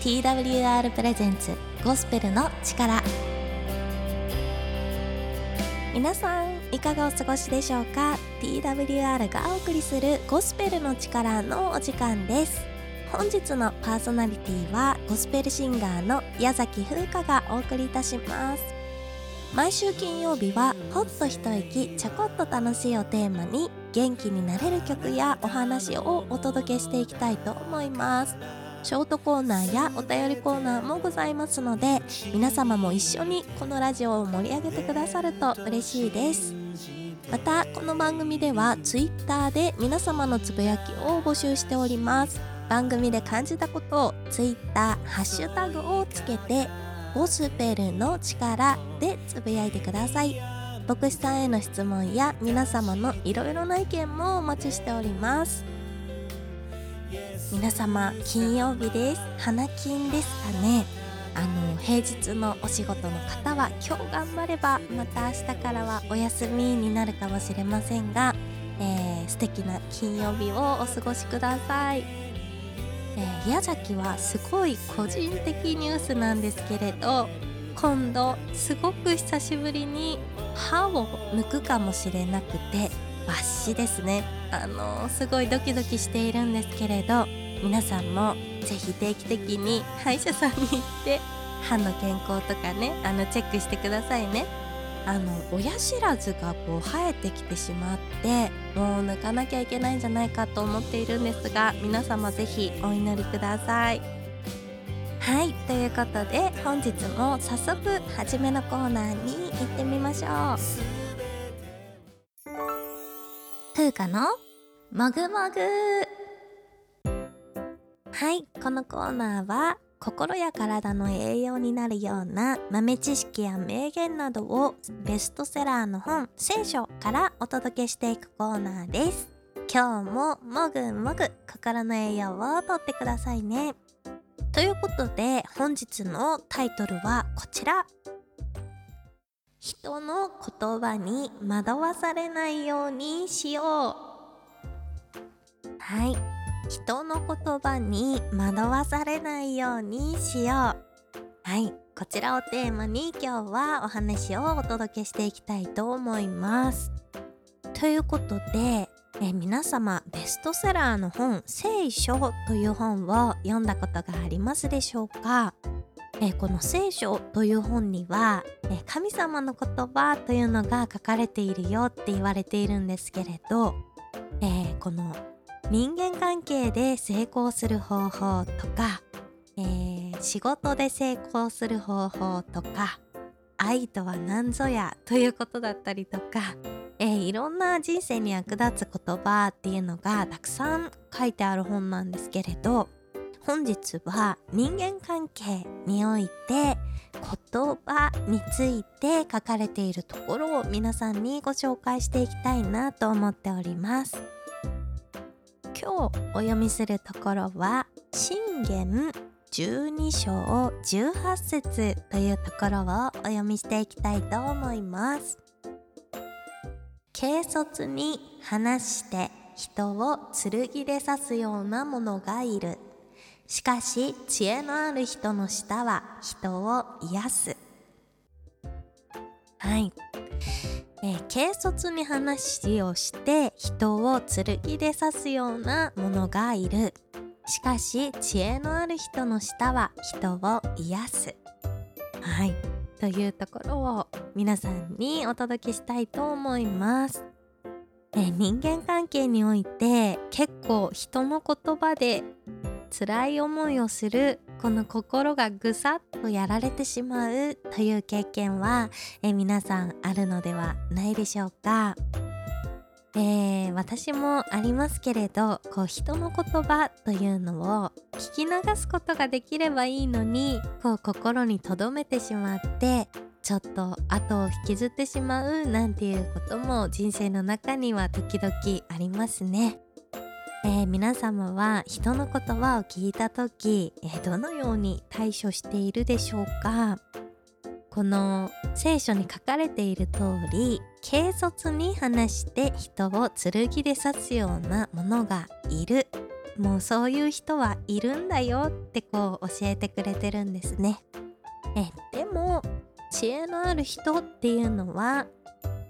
TWR プレゼンツゴスペルの力。皆さんいかがお過ごしでしょうか？TWR がお送りするゴスペルの力のお時間です。本日のパーソナリティはゴスペルシンガーの矢崎風花がお送りいたします。毎週金曜日はほっと一息ちょこっと楽しいをテーマに元気になれる曲やお話をお届けしていきたいと思います。ショートコーナーやお便りコーナーもございますので皆様も一緒にこのラジオを盛り上げてくださると嬉しいです。またこの番組では Twitter で皆様のつぶやきを募集しております。番組で感じたことを Twitter ハッシュタグをつけてゴスペルの力でつぶやいてください。牧師さんへの質問や皆様のいろいろな意見もお待ちしております。皆様金曜日です。花金ですかね。あの平日のお仕事の方は今日頑張ればまた明日からはお休みになるかもしれませんが、えー、素敵な金曜日をお過ごしください、えー、宮崎はすごい個人的ニュースなんですけれど今度すごく久しぶりに歯を抜くかもしれなくて抜歯ですね。あのすごいドキドキしているんですけれど皆さんもぜひ定期的に歯医者さんに行って歯の健康とかねあのチェックしてくださいね。あの親知らずがこう生えてきてしまってもう抜かなきゃいけないんじゃないかと思っているんですが皆様ぜひお祈りください。はいということで本日も早速初めのコーナーに行ってみましょう。風花のもぐもぐ。はいこのコーナーは心や体の栄養になるような豆知識や名言などをベストセラーの本聖書からお届けしていくコーナーです。今日ももぐもぐ心の栄養をとってくださいね。ということで本日のタイトルはこちら。人の言葉に惑わされないようにしよう。はい。人の言葉に惑わされないようにしよう。はい。こちらをテーマに今日はお話をお届けしていきたいと思います。ということでえ皆様ベストセラーの本「聖書」という本を読んだことがありますでしょうか？えこの聖書という本にはえ神様の言葉というのが書かれているよって言われているんですけれど、え、この人間関係で成功する方法とか、えー、仕事で成功する方法とか愛とは何ぞやということだったりとか、えー、いろんな人生に役立つ言葉っていうのがたくさん書いてある本なんですけれど本日は人間関係において言葉について書かれているところを皆さんにご紹介していきたいなと思っております。今日お読みするところは信玄12章18節というところをお読みしていきたいと思います軽率に話して人を剣で刺すような者がいるしかし知恵のある人の舌は人を癒す。はい。えー、軽率に話をして人を剣で刺すようなものがいる。しかし知恵のある人の舌は人を癒す。はい。というところを皆さんにお届けしたいと思います、えー、人間関係において結構人の言葉で辛い思いをするこの心がぐさっとやられてしまうという経験は、え皆さんあるのではないでしょうか？えー、私もありますけれどこう人の言葉というのを聞き流すことができればいいのにこう心に留めてしまってちょっと後を引きずってしまうなんていうことも人生の中には時々ありますね。えー、皆様は人の言葉を聞いた時、えー、どのように対処しているでしょうか？この聖書に書かれている通り軽率に話して人を剣で刺すようなものがいるもうそういう人はいるんだよってこう教えてくれてるんですね。えでも知恵のある人っていうのは、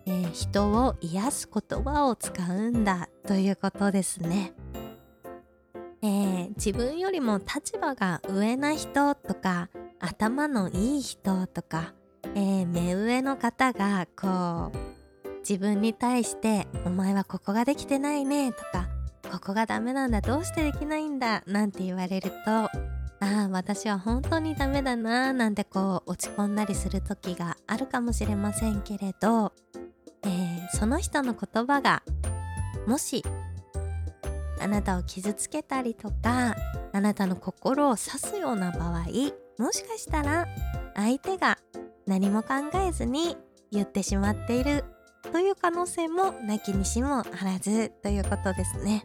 えー、人を癒す言葉を使うんだということですね。えー、自分よりも立場が上な人とか頭のいい人とか、えー、目上の方がこう自分に対して「お前はここができてないね」とか「ここがダメなんだどうしてできないんだ」なんて言われるとああ私は本当にダメだななんてこう落ち込んだりする時があるかもしれませんけれど、えー、その人の言葉がもしあなたを傷つけたりとかあなたの心を刺すような場合もしかしたら相手が何も考えずに言ってしまっているという可能性もなきにしもあらずということですね。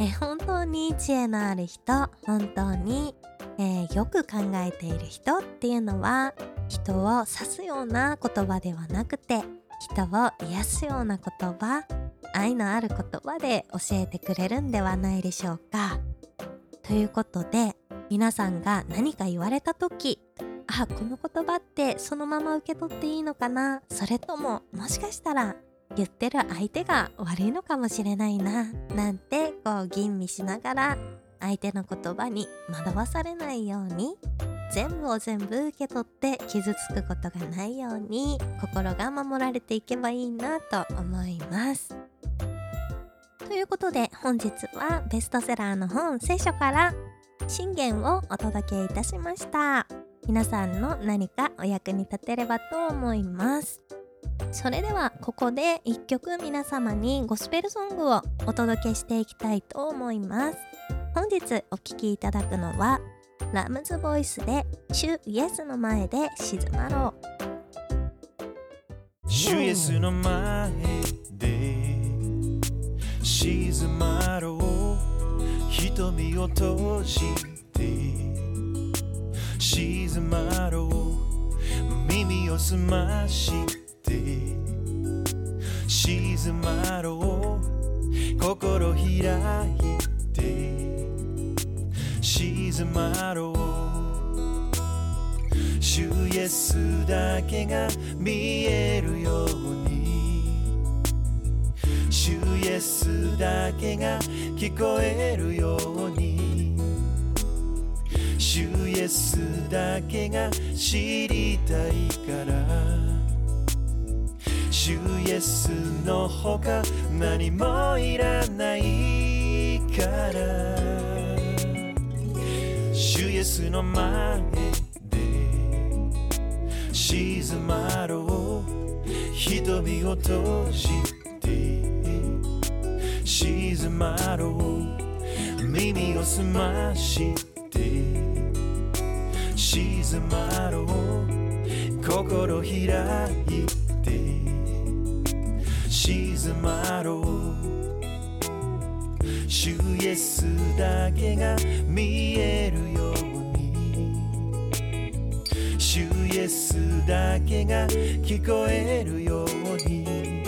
え本当に知恵のある人本当に、えー、よく考えている人っていうのは人を指すような言葉ではなくて人を癒すような言葉愛のある言葉で教えてくれるんではないでしょうか。ということで皆さんが何か言われた時あこの言葉ってそのまま受け取っていいのかな？それとももしかしたら言ってる相手が悪いのかもしれないな？なんてこう吟味しながら相手の言葉に惑わされないように全部を全部受け取って傷つくことがないように心が守られていけばいいなと思います。ということで本日はベストセラーの本聖書から信玄をお届けいたしました。皆さんの何かお役に立てればと思います。それではここで1曲皆様にゴスペルソングをお届けしていきたいと思います本日お聴きいただくのはラムズボイスで「主イエスの前で静まろう」主イエスの前で静まろう。瞳を閉じて。静まろう。耳を澄まして。静まろう。心開いて。静まろう。主イエスだけが見えるよ。スだけが聞こえるように。主イエスだけが知りたいから。主イエスのほか何もいらないから。主イエスの前で。静まろう。瞳を閉じて静まろう。耳を澄まして。静まろう。心開いて。静まろう。主イエスだけが見えるように。主イエスだけが聞こえるように。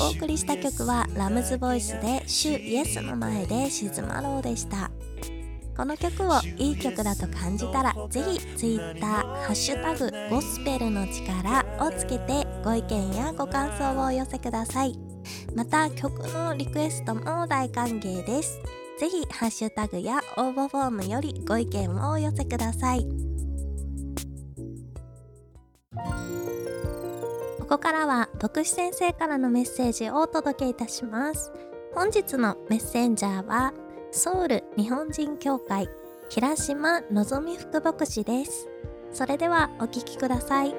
お送りした曲はラムズボイスで「主イエスの前で静まろう」でした。この曲をいい曲だと感じたらぜひ Twitter「ハッシュタグゴスペルの力」をつけてご意見やご感想をお寄せください。また曲のリクエストも大歓迎です。ぜひハッシュタグや応募フォームよりご意見をお寄せください。ここからは牧師先生からのメッセージをお届けいたします。本日のメッセンジャーはソウル日本人協会平島のぞみ副牧師です。それではお聞きください。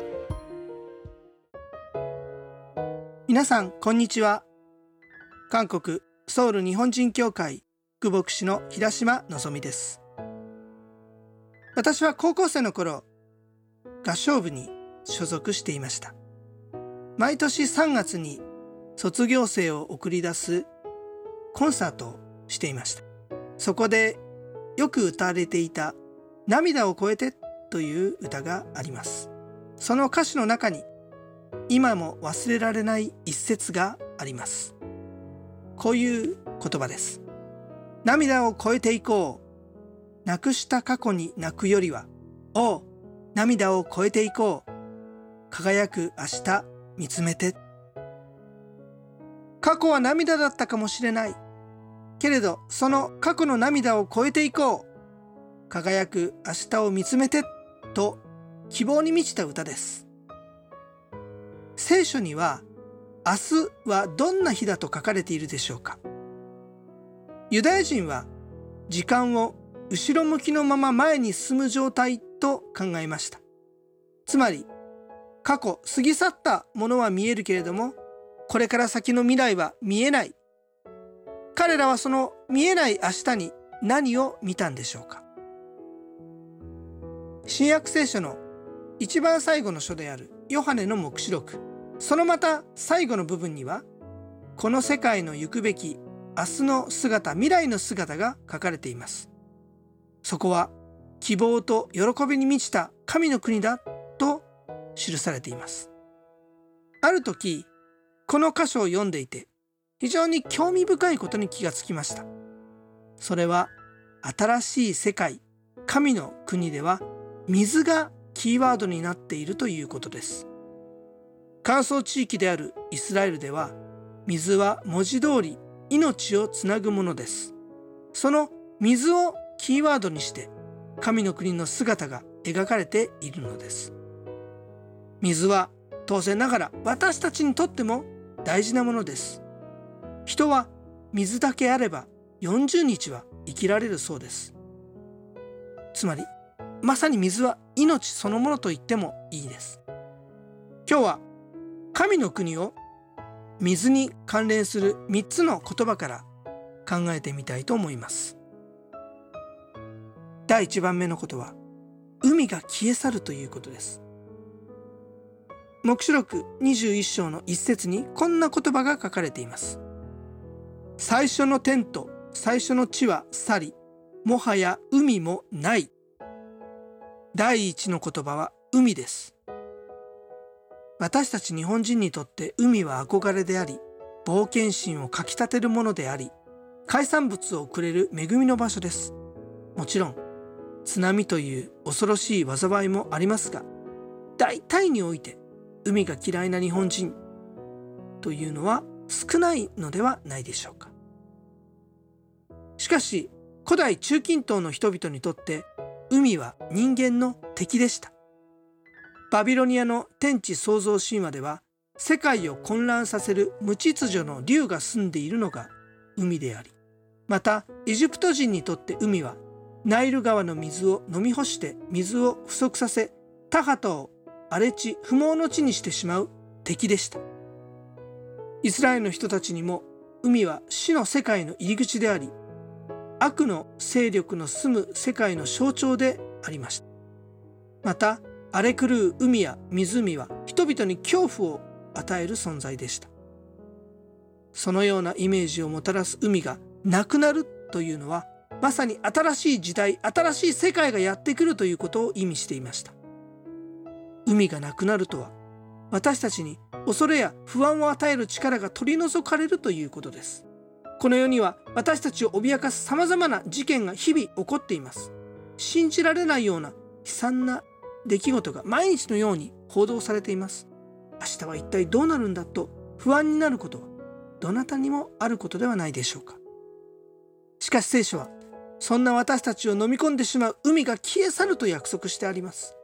皆さんこんにちは。韓国ソウル日本人協会副牧師の平島のぞみです。私は高校生の頃合唱部に所属していました。毎年3月に卒業生を送り出すコンサートをしていましたそこでよく歌われていた涙を超えてという歌があります。その歌詞の中に今も忘れられない一節があります。こういう言葉です。涙を越えていこう。なくした過去に泣くよりは、おう、涙を越えていこう。輝く明日見つめて。過去は涙だったかもしれない。けれど、その過去の涙を越えていこう。輝く明日を見つめて。と、希望に満ちた歌です。聖書には、明日はどんな日だと書かれているでしょうかユダヤ人は時間を後ろ向きのまま前に進む状態と考えました。つまり過去過ぎ去ったものは見えるけれどもこれから先の未来は見えない。彼らはその見えない明日に何を見たんでしょうか。新約聖書の一番最後の書であるヨハネの黙示録。そのまた最後の部分にはこの世界の行くべき明日の姿未来の姿が書かれています。そこは希望と喜びに満ちた神の国だ。記されています。ある時この箇所を読んでいて非常に興味深いことに気がつきました。それは新しい世界神の国では水がキーワードになっているということです。乾燥地域であるイスラエルでは水は文字通り命をつなぐものです。その水をキーワードにして神の国の姿が描かれているのです。水は当然ながら私たちにとっても大事なものです。人は水だけあれば40日は生きられるそうです。つまりまさに水は命そのものと言ってもいいです。今日は神の国を水に関連する3つの言葉から考えてみたいと思います。第1番目のことは海が消え去るということです。黙示録21章の一節にこんな言葉が書かれています。最初の天と最初の地は去りもはや海もない。第一の言葉は海です。私たち日本人にとって海は憧れであり冒険心をかきたてるものであり海産物をくれる恵みの場所です。もちろん津波という恐ろしい災いもありますが大体において海が嫌いな日本人というのは少ないのではないでしょうか。しかし古代中近東の人々にとって海は人間の敵でした。バビロニアの天地創造神話では世界を混乱させる無秩序の竜が住んでいるのが海でありまたエジプト人にとって海はナイル川の水を飲み干して水を不足させ田畑を荒れ地不毛の地にしてしまう。敵でした。イスラエルの人たちにも海は死の世界の入り口であり悪の勢力の住む世界の象徴でありました。また荒れ狂う海や湖は人々に恐怖を与える存在でした。そのようなイメージをもたらす海がなくなるというのはまさに新しい時代新しい世界がやってくるということを意味していました。海がなくなるとは私たちに恐れや不安を与える力が取り除かれるということです。この世には私たちを脅かす様々な事件が日々起こっています。信じられないような悲惨な出来事が毎日のように報道されています。明日は一体どうなるんだと不安になることはどなたにもあることではないでしょうか。しかし聖書はそんな私たちを飲み込んでしまう海が消え去ると約束してあります。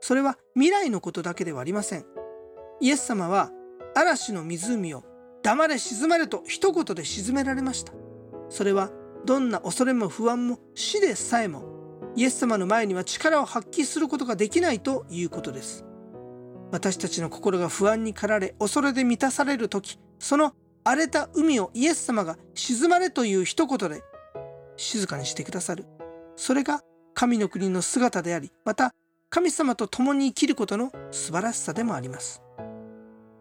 それは未来のことだけではありません。イエス様は嵐の湖を黙れ沈まれと一言で沈められました。それはどんな恐れも不安も死でさえもイエス様の前には力を発揮することができないということです。私たちの心が不安に駆られ恐れで満たされる時その荒れた海をイエス様が沈まれという一言で静かにしてくださる。それが神の国の姿でありまた神様と共に生きることの素晴らしさでもあります。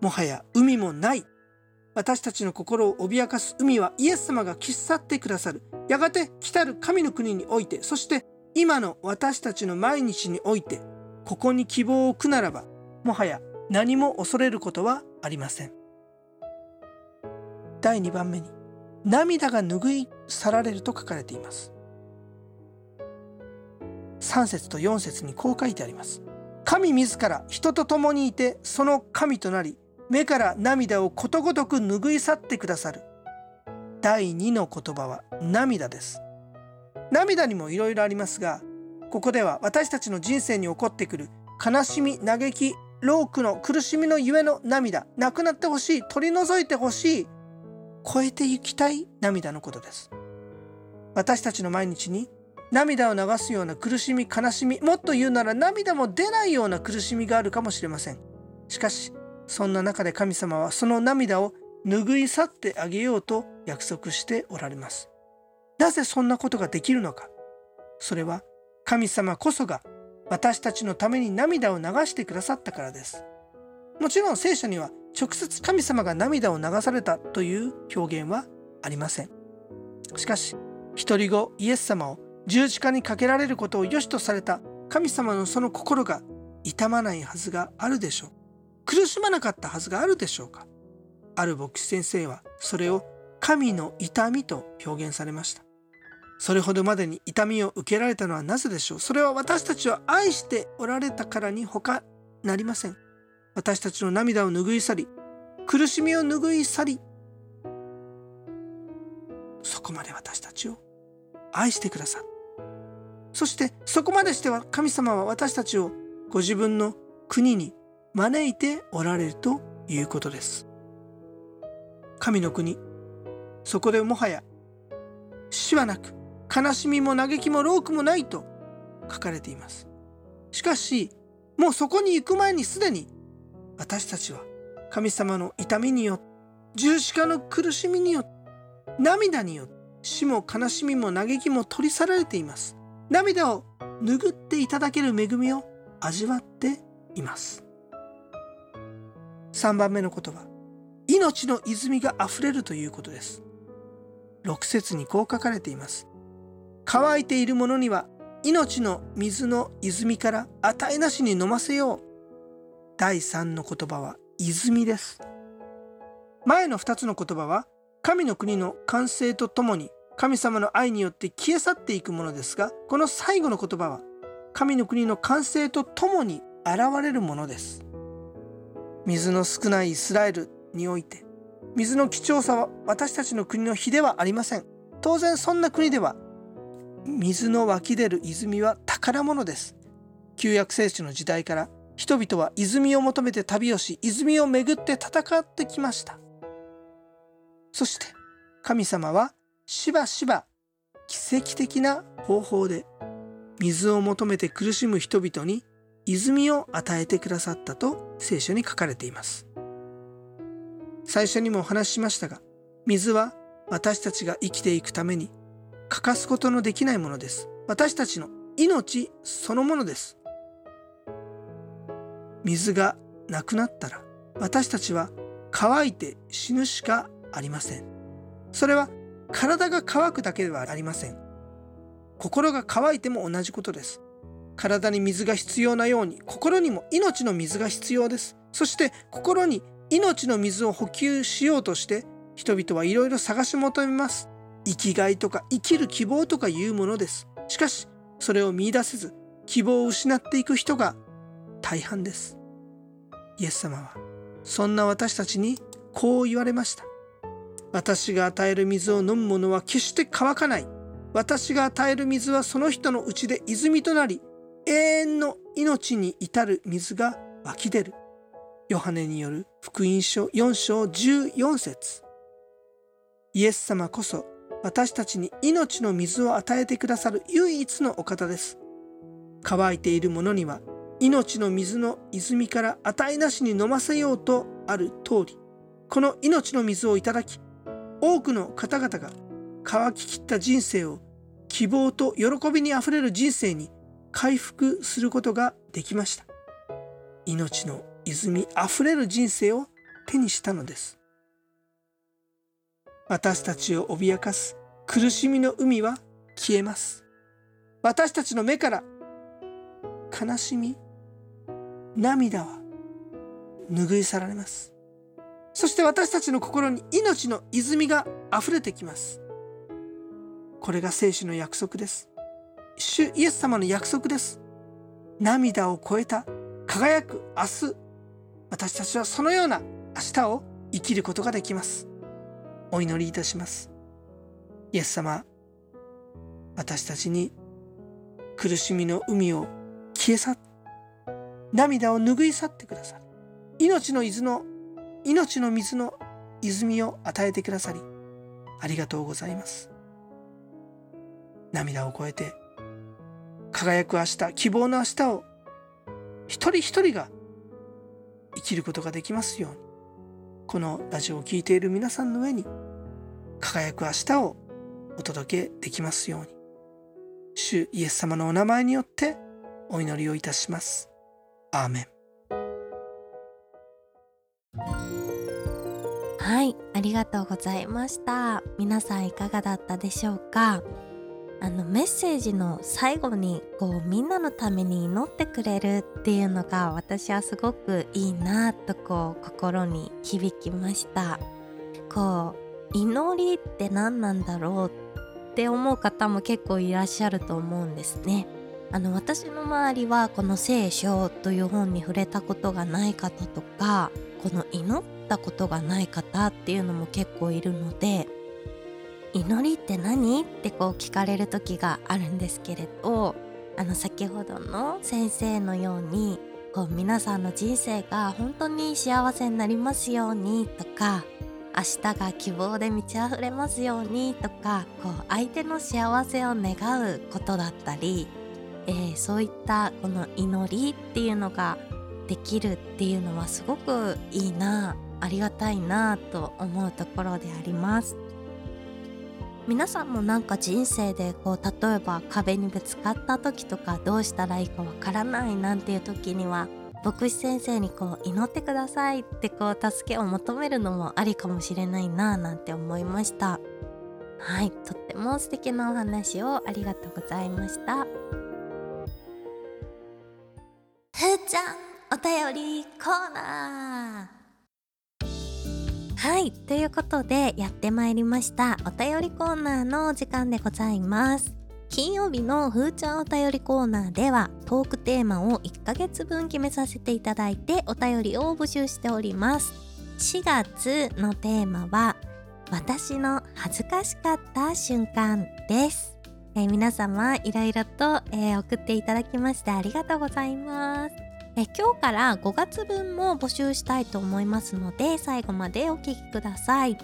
もはや海もない。私たちの心を脅かす海はイエス様が消し去ってくださる。やがて来たる神の国においてそして今の私たちの毎日においてここに希望を置くならばもはや何も恐れることはありません。第2番目に涙が拭い去られると書かれています。3節と4節にこう書いてあります。神自ら人と共にいてその神となり目から涙をことごとく拭い去ってくださる。第2の言葉は涙です。涙にもいろいろありますがここでは私たちの人生に起こってくる悲しみ嘆き労苦の苦しみのゆえの涙なくなってほしい取り除いてほしい超えてゆきたい涙のことです。私たちの毎日に涙を流すような苦しみ悲しみもっと言うなら涙も出ないような苦しみがあるかもしれません。しかしそんな中で神様はその涙を拭い去ってあげようと約束しておられます。なぜそんなことができるのか。それは神様こそが私たちのために涙を流してくださったからです。もちろん聖書には直接神様が涙を流されたという表現はありません。しかし一人子イエス様を十字架にかけられることを良しとされた神様のその心が痛まないはずがあるでしょう。苦しまなかったはずがあるでしょうか。ある牧師先生はそれを神の痛みと表現されました。それほどまでに痛みを受けられたのはなぜでしょう。それは私たちを愛しておられたからに他なりません。私たちの涙を拭い去り苦しみを拭い去りそこまで私たちを愛してくださるそしてそこまでしては神様は私たちをご自分の国に招いておられるということです。神の国そこでもはや死はなく悲しみも嘆きも労苦もないと書かれています。しかしもうそこに行く前にすでに私たちは神様の痛みによって十字架の苦しみによって涙によって死も悲しみも嘆きも取り去られています。涙を拭っていただける恵みを味わっています。3番目の言葉。命の泉があふれるということです。6節にこう書かれています。乾いているものには命の水の泉から与えなしに飲ませよう。第3の言葉は泉です。前の2つの言葉は神の国の完成とともに神様の愛によって消え去っていくものですがこの最後の言葉は神の国の完成とともに現れるものです。水の少ないイスラエルにおいて水の貴重さは私たちの国の比ではありません。当然そんな国では水の湧き出る泉は宝物です。旧約聖地の時代から人々は泉を求めて旅をし泉をめぐって戦ってきました。そして神様はしばしば奇跡的な方法で水を求めて苦しむ人々に泉を与えてくださったと聖書に書かれています。最初にもお話ししましたが水は私たちが生きていくために欠かすことのできないものです。私たちの命そのものです。水がなくなったら私たちは乾いて死ぬしかありません。それは体が乾くだけではありません。心が乾いても同じことです。体に水が必要なように心にも命の水が必要です。そして心に命の水を補給しようとして人々はいろいろ探し求めます。生きがいとか生きる希望とかいうものです。しかしそれを見いだせず希望を失っていく人が大半です。イエス様はそんな私たちにこう言われました。私が与える水を飲む者は決して乾かない。私が与える水はその人のうちで泉となり永遠の命に至る水が湧き出る。ヨハネによる福音書4章14節。イエス様こそ私たちに命の水を与えてくださる唯一のお方です。乾いている者には命の水の泉から値なしに飲ませようとある通り。この命の水をいただき多くの方々が乾ききった人生を希望と喜びにあふれる人生に回復することができました。命の泉あふれる人生を手にしたのです。私たちを脅かす苦しみの海は消えます。私たちの目から悲しみ涙は拭い去られます。そして私たちの心に命の泉が溢れてきます。これが聖書の約束です。主イエス様の約束です。涙を超えた輝く明日私たちはそのような明日を生きることができます。お祈りいたします。イエス様私たちに苦しみの海を消え去っ涙を拭い去ってくださり命の水の命の水の泉を与えてくださりありがとうございます。涙を超えて輝く明日希望の明日を一人一人が生きることができますようにこのラジオを聴いている皆さんの上に輝く明日をお届けできますように主イエス様のお名前によってお祈りをいたします。アーメン。はいありがとうございました。皆さんいかがだったでしょうか？あのメッセージの最後にこうみんなのために祈ってくれるっていうのが私はすごくいいなとこう心に響きました。こう祈りって何なんだろうって思う方も結構いらっしゃると思うんですね。あの私の周りはこの聖書という本に触れたことがない方とかこの祈ったことがない方っていうのも結構いるので祈りって何？ってこう聞かれる時があるんですけれどあの先ほどの先生のようにこう皆さんの人生が本当に幸せになりますようにとか明日が希望で満ち溢れますようにとかこう相手の幸せを願うことだったり、えー、そういったこの祈りっていうのができるっていうのはすごくいいなありがたいなと思うところであります。皆さんもなんか人生でこう例えば壁にぶつかった時とかどうしたらいいかわからないなんていう時には牧師先生にこう祈ってくださいってこう助けを求めるのもありかもしれないななんて思いました。はいとっても素敵なお話をありがとうございました。はい。ということでやってまいりました。お便りコーナーの時間でございます。金曜日のふーちゃんお便りコーナーではトークテーマを1ヶ月分決めさせていただいてお便りを募集しております。4月のテーマは私の恥ずかしかった瞬間です。えー、皆様いろいろと、えー、送っていただきましてありがとうございます。え今日から5月分も募集したいと思いますので最後までお聴きください。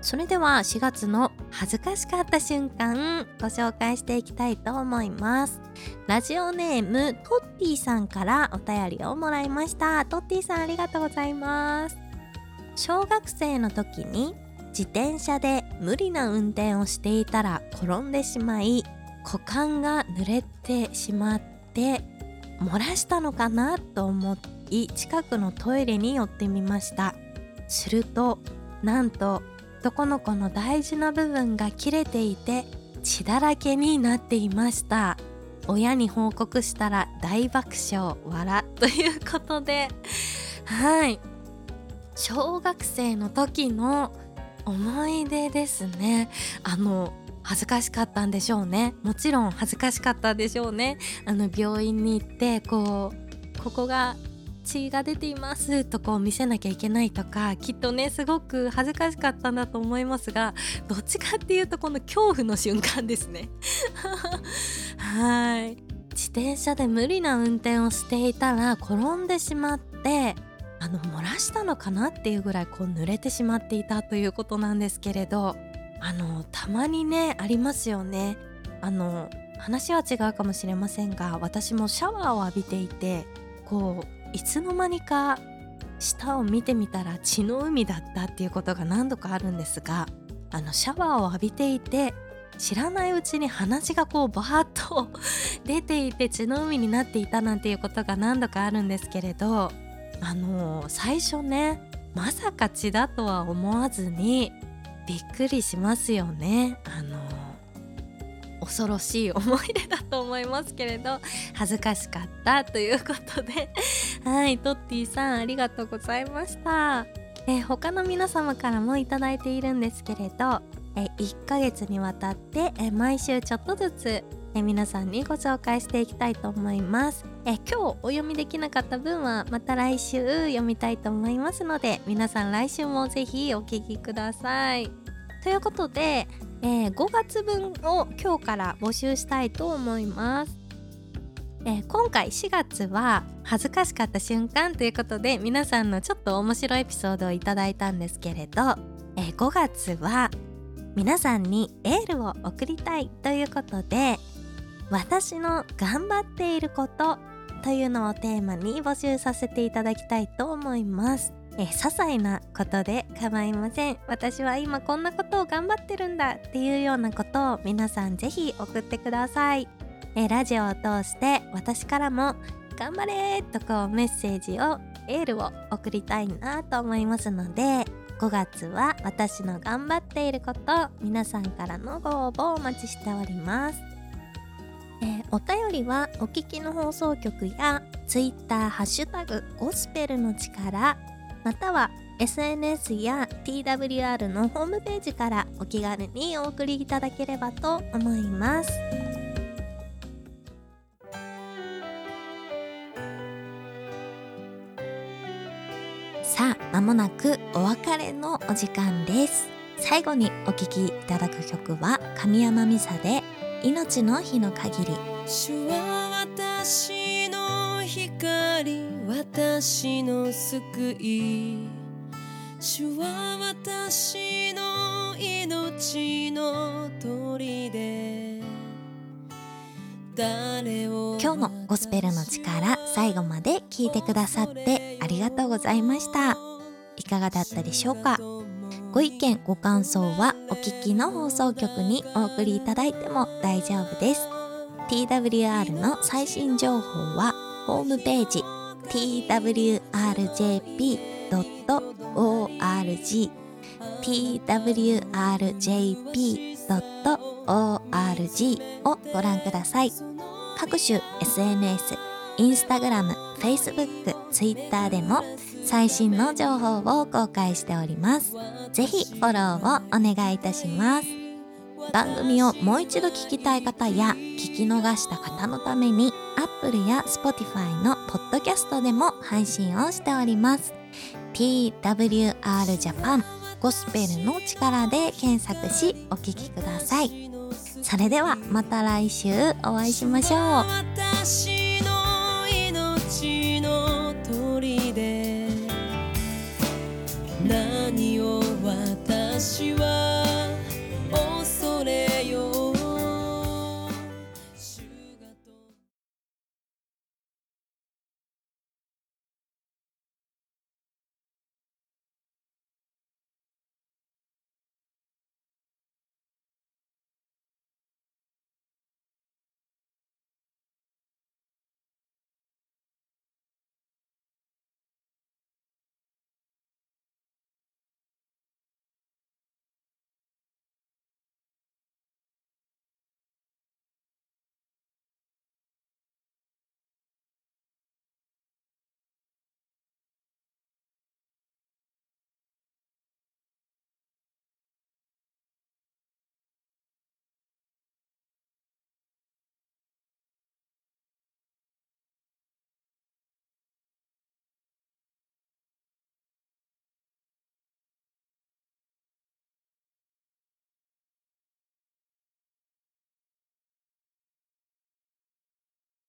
それでは4月の恥ずかしかった瞬間ご紹介していきたいと思います。ラジオネームトッティさんからお便りをもらいました。トッティさんありがとうございます。小学生の時に自転車で無理な運転をしていたら転んでしまい股間が濡れてしまって漏らしたのかなと思い近くのトイレに寄ってみました。するとなんと男の子の大事な部分が切れていて血だらけになっていました。親に報告したら大爆笑笑ということで。はい。小学生の時の思い出ですね。あの恥ずかしかったんでしょうね。もちろん恥ずかしかったでしょうね。あの病院に行ってこうここが血が出ていますとこう見せなきゃいけないとかきっとねすごく恥ずかしかったんだと思いますがどっちかっていうとこの恐怖の瞬間ですね。はい。自転車で無理な運転をしていたら転んでしまってあの漏らしたのかなっていうぐらいこう濡れてしまっていたということなんですけれど。あのたまにねありますよね。あの話は違うかもしれませんが私もシャワーを浴びていてこういつの間にか下を見てみたら血の海だったっていうことが何度かあるんですがあのシャワーを浴びていて知らないうちに鼻血がこうバーッと 出ていて血の海になっていたなんていうことが何度かあるんですけれどあの最初ねまさか血だとは思わずにびっくりしますよね。あの恐ろしい思い出だと思いますけれど恥ずかしかったということで。はいトッティさんありがとうございました。え、他の皆様からもいただいているんですけれどえ1ヶ月にわたってえ毎週ちょっとずつえ皆さんにご紹介していきたいと思います。え今日お読みできなかった分はまた来週読みたいと思いますので皆さん来週もぜひお聞きください。ということで、えー5月分を今日から募集したいと思います。えー今回4月は恥ずかしかった瞬間ということで皆さんのちょっと面白いエピソードをいただいたんですけれど、えー5月は皆さんにエールを送りたいということで私の頑張っていることというのをテーマに募集させていただきたいと思います。え些細なことで構いません。私は今こんなことを頑張ってるんだっていうようなことを皆さんぜひ送ってください。えラジオを通して私からも頑張れとこうメッセージをエールを送りたいなと思いますので5月は私の頑張っていること皆さんからのご応募をお待ちしております、えーお便りはお聞きの放送局や Twitter ハッシュタグゴスペルの力または SNS や TWR のホームページからお気軽にお送りいただければと思います。さあ間もなくお別れのお時間です。最後にお聴きいただく曲は神山美沙で命の日の限り。主は私の光私の救い。主は私の命の砦。誰を今日もゴスペルの力最後まで聞いてくださってありがとうございました。いかがだったでしょうか？ご意見ご感想はお聞きの放送局にお送りいただいても大丈夫です。TWR の最新情報はホームページ twrjp.org twrjp.org をご覧ください各種 SNS インスタグラム、フェイスブック、ツイッターでも最新の情報を公開しております。ぜひフォローをお願いいたします。番組をもう一度聞きたい方や聞き逃した方のために Apple や Spotify のポッドキャストでも配信をしております。TWR Japan ゴスペルの力で検索しお聞きください。それではまた来週お会いしましょう。